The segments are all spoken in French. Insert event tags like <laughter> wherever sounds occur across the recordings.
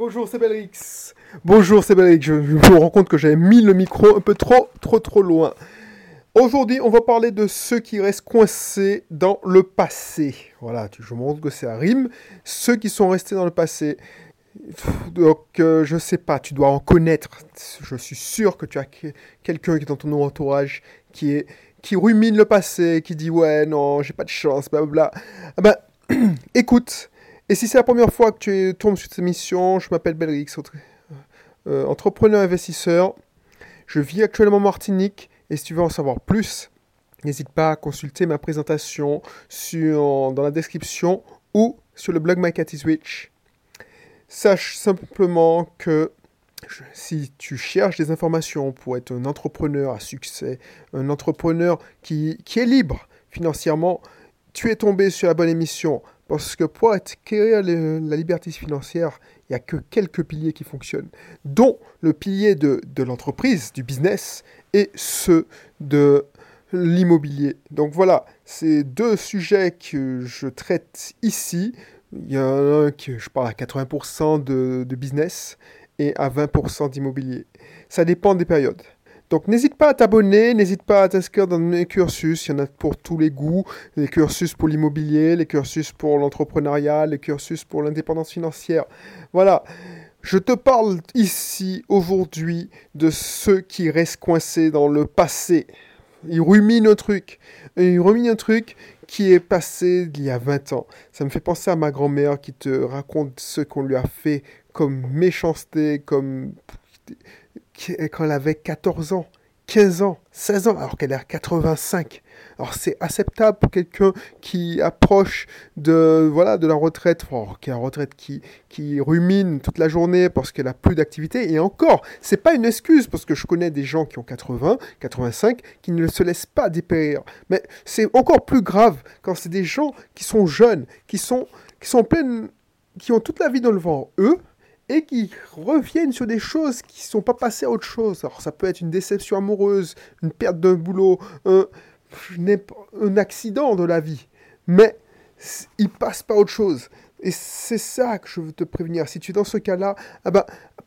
Bonjour, c'est Belrix. Bonjour, c'est Belrix. Je, je me rends compte que j'avais mis le micro un peu trop, trop, trop loin. Aujourd'hui, on va parler de ceux qui restent coincés dans le passé. Voilà, je compte que ça rime. Ceux qui sont restés dans le passé. Donc, euh, je sais pas, tu dois en connaître. Je suis sûr que tu as que- quelqu'un qui est dans ton entourage qui est qui rumine le passé, qui dit ouais non, j'ai pas de chance, blablabla. Ah ben, <clears throat> écoute. Et si c'est la première fois que tu tombes sur cette émission, je m'appelle Belrix, euh, entrepreneur investisseur. Je vis actuellement en Martinique et si tu veux en savoir plus, n'hésite pas à consulter ma présentation dans la description ou sur le blog My Cat. Sache simplement que si tu cherches des informations pour être un entrepreneur à succès, un entrepreneur qui est libre financièrement, tu es tombé sur la bonne émission. Parce que pour acquérir la liberté financière, il n'y a que quelques piliers qui fonctionnent, dont le pilier de, l'entreprise, du business, et ceux de l'immobilier. Donc voilà, c'est deux sujets que je traite ici. Il y en a un que je parle à 80% de, de business et à 20% d'immobilier. Ça dépend des périodes. Donc n'hésite pas à t'abonner, n'hésite pas à t'inscrire dans mes cursus, il y en a pour tous les goûts, les cursus pour l'immobilier, les cursus pour l'entrepreneuriat, les cursus pour l'indépendance financière. Voilà, je te parle ici aujourd'hui de ceux qui restent coincés dans le passé. Ils ruminent un truc, ils ruminent un truc qui est passé d'il y a 20 ans. Ça me fait penser à ma grand-mère qui te raconte ce qu'on lui a fait comme méchanceté, comme quand elle avait 14 ans, 15 ans, 16 ans, alors qu'elle est à 85. Alors c'est acceptable pour quelqu'un qui approche de voilà de la retraite, qui a la retraite qui qui rumine toute la journée parce qu'elle a plus d'activité. Et encore, c'est pas une excuse parce que je connais des gens qui ont 80, 85, qui ne se laissent pas dépérir. Mais c'est encore plus grave quand c'est des gens qui sont jeunes, qui sont qui sont pleines, qui ont toute la vie dans le vent, eux, et qui reviennent sur des choses qui ne sont pas passées à autre chose. Alors ça peut être une déception amoureuse, une perte d'un boulot, un, un accident de la vie, mais ils passent pas à autre chose. Et c'est ça que je veux te prévenir. Si tu es dans ce cas-là, ah ben,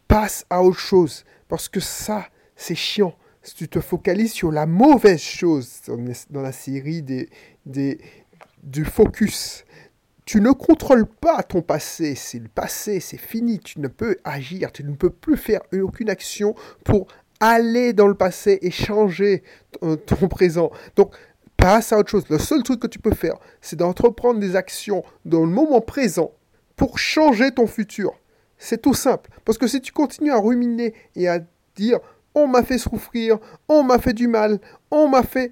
passe à autre chose. Parce que ça, c'est chiant. Si tu te focalises sur la mauvaise chose dans dans la série des, des, du focus, tu ne contrôles pas ton passé, c'est le passé, c'est fini, tu ne peux agir, tu ne peux plus faire aucune action pour aller dans le passé et changer ton, présent. Donc, passe à autre chose. Le seul truc que tu peux faire, c'est d'entreprendre des actions dans le moment présent pour changer ton futur. C'est tout simple. Parce que si tu continues à ruminer et à dire on m'a fait souffrir, on m'a fait du mal, on m'a fait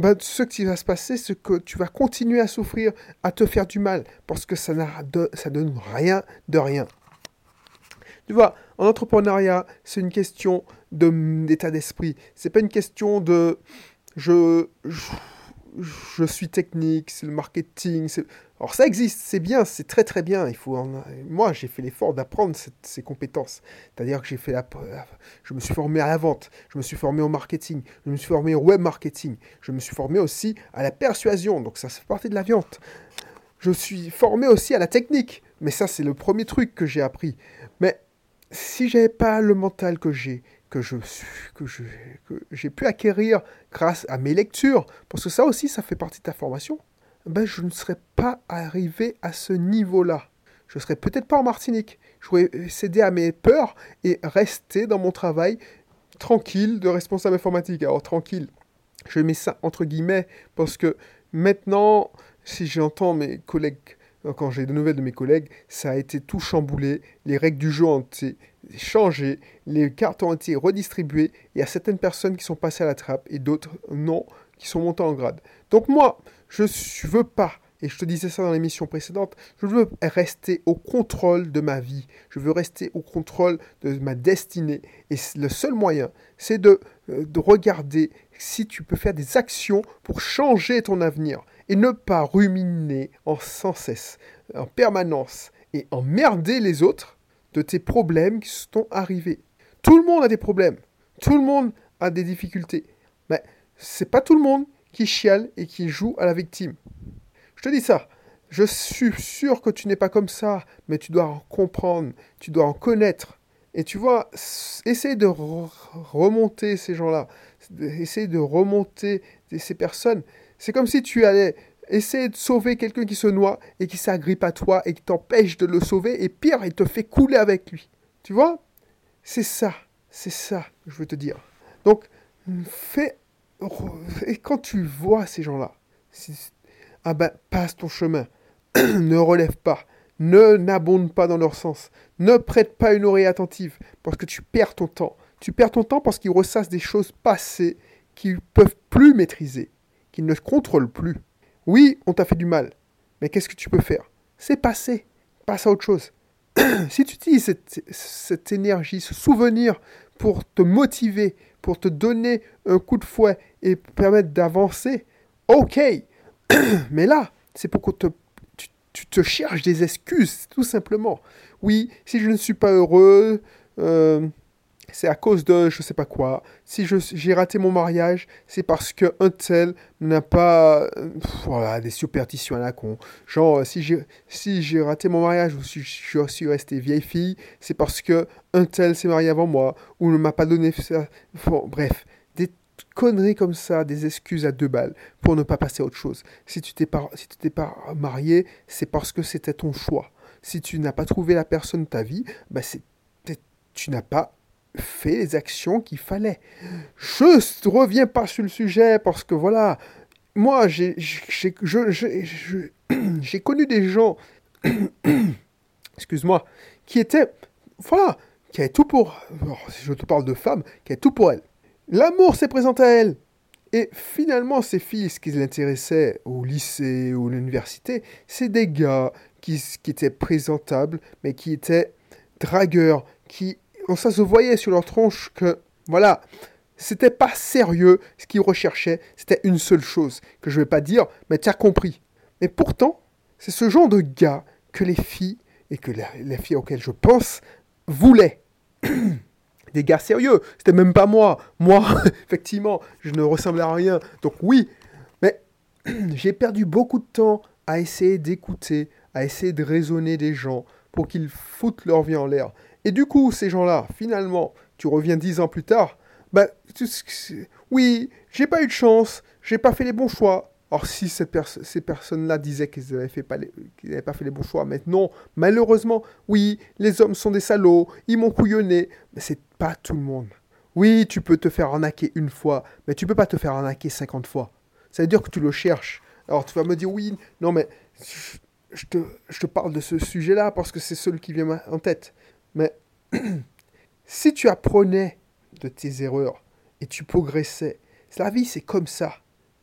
ben, ce qui va se passer, c'est que tu vas continuer à souffrir, à te faire du mal, parce que ça, de, ça donne rien de rien. Tu vois, en entrepreneuriat, c'est une question de- d'état d'esprit. C'est pas une question de je, je, je suis technique, c'est le marketing. c'est- Alors ça existe, c'est bien, c'est très très bien. Il faut Moi, j'ai fait l'effort d'apprendre ces compétences. C'est-à-dire que j'ai fait je me suis formé à la vente, je me suis formé au marketing, je me suis formé au web marketing, je me suis formé aussi à la persuasion. Donc ça fait partie de la vente. Je suis formé aussi à la technique, mais ça c'est le premier truc que j'ai appris. Mais si j'avais pas le mental que j'ai, que je que je que j'ai pu acquérir grâce à mes lectures, parce que ça aussi ça fait partie de ta formation, ben je ne serais pas arrivé à ce niveau-là. Je serais peut-être pas en Martinique. J'aurais cédé à mes peurs et resté dans mon travail tranquille de responsable informatique. Alors tranquille, je mets ça entre guillemets parce que maintenant, si j'entends mes collègues, quand j'ai de nouvelles de mes collègues, ça a été tout chamboulé, les règles du jeu ont été changées, les cartes ont été redistribuées, il y a certaines personnes qui sont passées à la trappe et d'autres non, sont montées en grade. Donc moi, je ne veux pas, et je te disais ça dans l'émission précédente, je veux rester au contrôle de ma vie, je veux rester au contrôle de ma destinée, et le seul moyen, c'est de, euh, de regarder si tu peux faire des actions pour changer ton avenir et ne pas ruminer en sans cesse, en permanence et emmerder les autres de tes problèmes qui sont arrivés. Tout le monde a des problèmes, tout le monde a des difficultés, mais c'est pas tout le monde qui chiale et qui joue à la victime. Je te dis ça. Je suis sûr que tu n'es pas comme ça, mais tu dois en comprendre, tu dois en connaître. Et tu vois, essayer de remonter ces gens-là, essayer de remonter ces personnes, c'est comme si tu allais essayer de sauver quelqu'un qui se noie et qui s'agrippe à toi et qui t'empêche de le sauver, et pire, il te fait couler avec lui. Tu vois? C'est ça, c'est ça, je veux te dire. Donc, fais... Et quand tu vois ces gens-là, ah ben, passe ton chemin. <clears throat> ne relève pas. Ne n'abonde pas dans leur sens. Ne prête pas une oreille attentive parce que tu perds ton temps. Tu perds ton temps parce qu'ils ressassent des choses passées qu'ils ne peuvent plus maîtriser, qu'ils ne contrôlent plus. Oui, on t'a fait du mal, mais qu'est-ce que tu peux faire? C'est passé. Passe à autre chose. <clears throat> si tu utilises cette, cette énergie, ce souvenir pour te motiver, pour te donner un coup de fouet et permettre d'avancer, ok. <clears throat> mais là, c'est pour que te, tu, te cherches des excuses, tout simplement. Oui, si je ne suis pas heureux, euh, c'est à cause de je sais pas quoi. Si j'ai raté mon mariage, c'est parce que un tel n'a pas voilà des superstitions à la con. Genre si j'ai si raté mon mariage ou si je suis resté vieille fille, c'est parce que un tel s'est marié avant moi ou ne m'a pas donné ça. bref, des conneries comme ça, des excuses à deux balles pour ne pas passer à autre chose. Si tu t'es pas si tu t'es pas marié, c'est parce que c'était ton choix. Si tu n'as pas trouvé la personne de ta vie, bah c'est tu n'as pas fait les actions qu'il fallait. Je reviens pas sur le sujet parce que voilà, moi j'ai <clears throat> connu des gens, <clears throat> excuse-moi, qui étaient, voilà, qui avaient tout pour, si je te parle de femmes, qui avaient tout pour elles. L'amour s'est présenté à elles. Et finalement, ces filles, ce qui les intéressait au lycée ou à l'université, c'est des gars qui, qui étaient présentables, mais qui étaient dragueurs, qui ça se voyait sur leur tronche que, voilà, c'était pas sérieux ce qu'ils recherchaient, c'était une seule chose, que je vais pas dire, mais tu as compris. Mais pourtant, c'est ce genre de gars que les filles, et que les, filles auxquelles je pense, voulaient. <clears throat> Des gars sérieux, c'était même pas moi. Moi, <laughs> effectivement, je ne ressemblais à rien. Donc oui, mais <clears throat> j'ai perdu beaucoup de temps à essayer d'écouter, à essayer de raisonner des gens pour qu'ils foutent leur vie en l'air. Et du coup, ces gens-là, finalement, tu reviens dix ans plus tard, bah, oui, j'ai pas eu de chance, j'ai pas fait les bons choix. Or, si ces personnes-là disaient qu'ils n'avaient pas, pas fait les bons choix, maintenant, malheureusement, oui, les hommes sont des salauds, ils m'ont couillonné, mais c'est pas tout le monde. Oui, tu peux te faire arnaquer une fois, mais tu peux pas te faire arnaquer 50 fois. Ça veut dire que tu le cherches. Alors tu vas me dire, oui, non, mais je te, je te parle de ce sujet-là parce que c'est celui qui vient en tête. Mais <clears throat> si tu apprenais de tes erreurs et tu progressais, la vie c'est comme ça.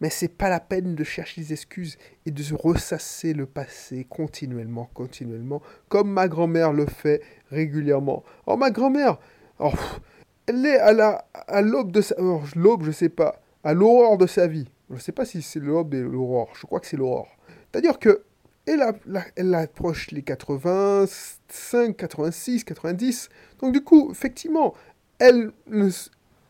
Mais c'est pas la peine de chercher des excuses et de se ressasser le passé continuellement, continuellement, comme ma grand-mère le fait régulièrement. Oh, ma grand-mère, oh, elle est à la l'aube de sa oh, l'aube, je sais pas, à l'aurore de sa vie. Je sais pas si c'est l'aube et l'aurore. Je crois que c'est l'aurore. C'est-à-dire que elle, approche les 85, 86, 90. Donc du coup, effectivement, elle ne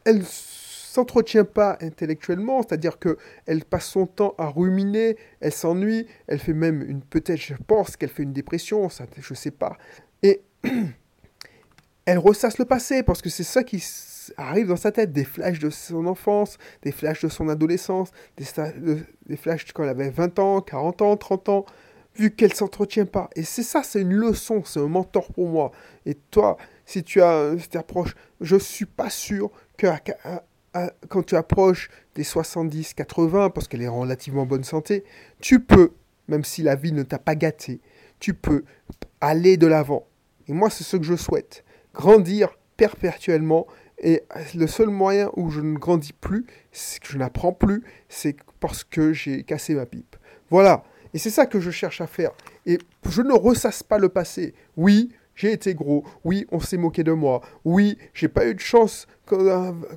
elle s'entretient pas intellectuellement, c'est-à-dire que elle passe son temps à ruminer, elle s'ennuie, elle fait même une peut-être je pense qu'elle fait une dépression, ça je sais pas. Et <clears throat> elle ressasse le passé parce que c'est ça qui arrive dans sa tête, des flashs de son enfance, des flashs de son adolescence, des flashs quand elle avait 20 ans, 40 ans, 30 ans vu qu'elle s'entretient pas. Et c'est ça, c'est une leçon, c'est un mentor pour moi. Et toi, si tu as cette approche, je suis pas sûr que quand tu approches des 70, 80, parce qu'elle est en relativement bonne santé, tu peux, même si la vie ne t'a pas gâté, tu peux aller de l'avant. Et moi, c'est ce que je souhaite. Grandir perpétuellement. Et le seul moyen où je ne grandis plus, c'est que je n'apprends plus, c'est parce que j'ai cassé ma pipe. Voilà. Et c'est ça que je cherche à faire. Et je ne ressasse pas le passé. Oui, j'ai été gros. Oui, on s'est moqué de moi. Oui, j'ai pas eu de chance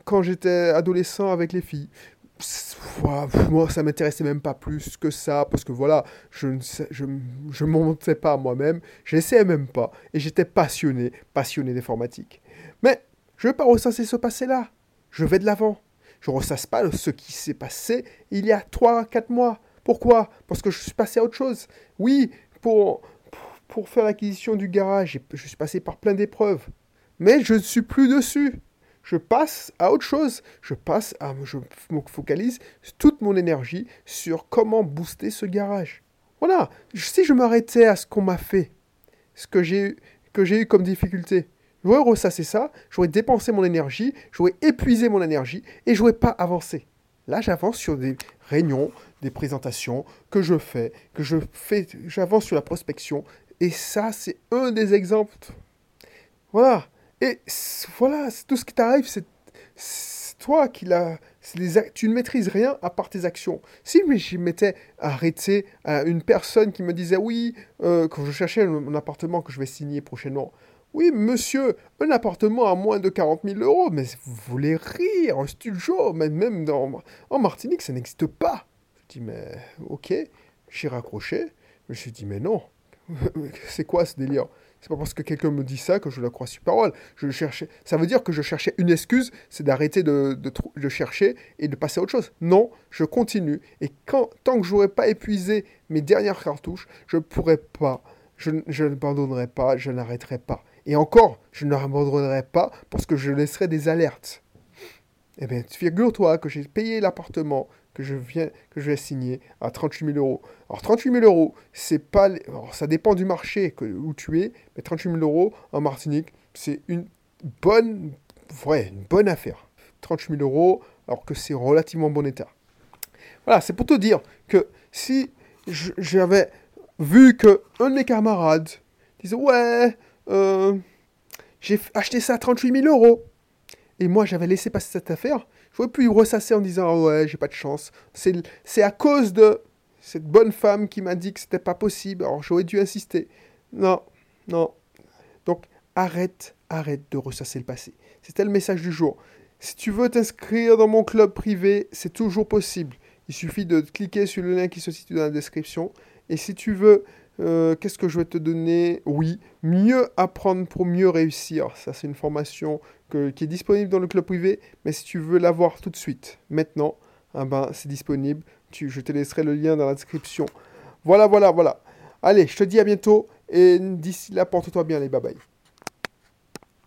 quand, j'étais adolescent avec les filles. Moi, ça m'intéressait même pas plus que ça, parce que voilà, je ne je, je montais pas moi-même, j'essayais même pas, et j'étais passionné, passionné d'informatique. Mais je ne veux pas ressasser ce passé-là. Je vais de l'avant. Je ne ressasse pas ce qui s'est passé il y a 3-4 mois. Pourquoi? Parce que je suis passé à autre chose. Oui, pour, pour faire l'acquisition du garage, je suis passé par plein d'épreuves. Mais je ne suis plus dessus. Je passe à autre chose. Je passe à. Je me focalise toute mon énergie sur comment booster ce garage. Voilà. Si je m'arrêtais à ce qu'on m'a fait, ce que j'ai que j'ai eu comme difficulté, j'aurais ressassé ça, j'aurais dépensé mon énergie, j'aurais épuisé mon énergie et j'aurais pas avancé. Là, j'avance sur des réunions, des présentations que je fais, que je fais, j'avance sur la prospection. Et ça, c'est un des exemples. Voilà. Et voilà, tout ce qui t'arrive, c'est toi qui l'as. Tu ne maîtrises rien à part tes actions. Si je m'étais arrêté à une personne qui me disait oui, euh, quand je cherchais un appartement que je vais signer prochainement, oui, monsieur, un appartement à moins de 40 000 euros, mais vous voulez rire, un studio, même dans, en Martinique, ça n'existe pas. Je dis, mais ok, j'ai raccroché. Je me dit, mais non, <laughs> c'est quoi ce délire? C'est pas parce que quelqu'un me dit ça que je la crois sur parole. Je cherchais. Ça veut dire que je cherchais une excuse, c'est d'arrêter de, de, chercher et de passer à autre chose. Non, je continue. Et tant que je n'aurai pas épuisé mes dernières cartouches, je ne pourrai pas, je, je n'abandonnerai pas, je n'arrêterai pas. Et encore, je ne l'abandonnerai pas parce que je laisserai des alertes. Eh bien, figure-toi que j'ai payé l'appartement que je viens, que je vais signer à 38 000 euros. Alors 38 000 euros, c'est pas, ça dépend du marché où tu es, mais 38 000 euros en Martinique, c'est une bonne, ouais, une bonne affaire. 38 000 euros, alors que c'est relativement bon état. Voilà, c'est pour te dire que si j'avais vu que un de mes camarades disait ouais, euh, j'ai acheté ça à 38 000 euros, et moi j'avais laissé passer cette affaire, je pu ressasser en disant ah ouais, j'ai pas de chance. C'est à cause de cette bonne femme qui m'a dit que c'était pas possible. Alors j'aurais dû insister. Non, non. Donc arrête, arrête de ressasser le passé. C'était le message du jour. Si tu veux t'inscrire dans mon club privé, c'est toujours possible. Il suffit de cliquer sur le lien qui se situe dans la description. Et si tu veux euh, qu'est-ce que je vais te donner? Oui, mieux apprendre pour mieux réussir. Ça, c'est une formation qui est disponible dans le club privé, mais si tu veux l'avoir tout de suite, maintenant, ah ben, c'est disponible. Tu, je te laisserai le lien dans la description. Voilà, voilà, voilà. Allez, je te dis à bientôt et d'ici là, porte-toi bien, les bye bye.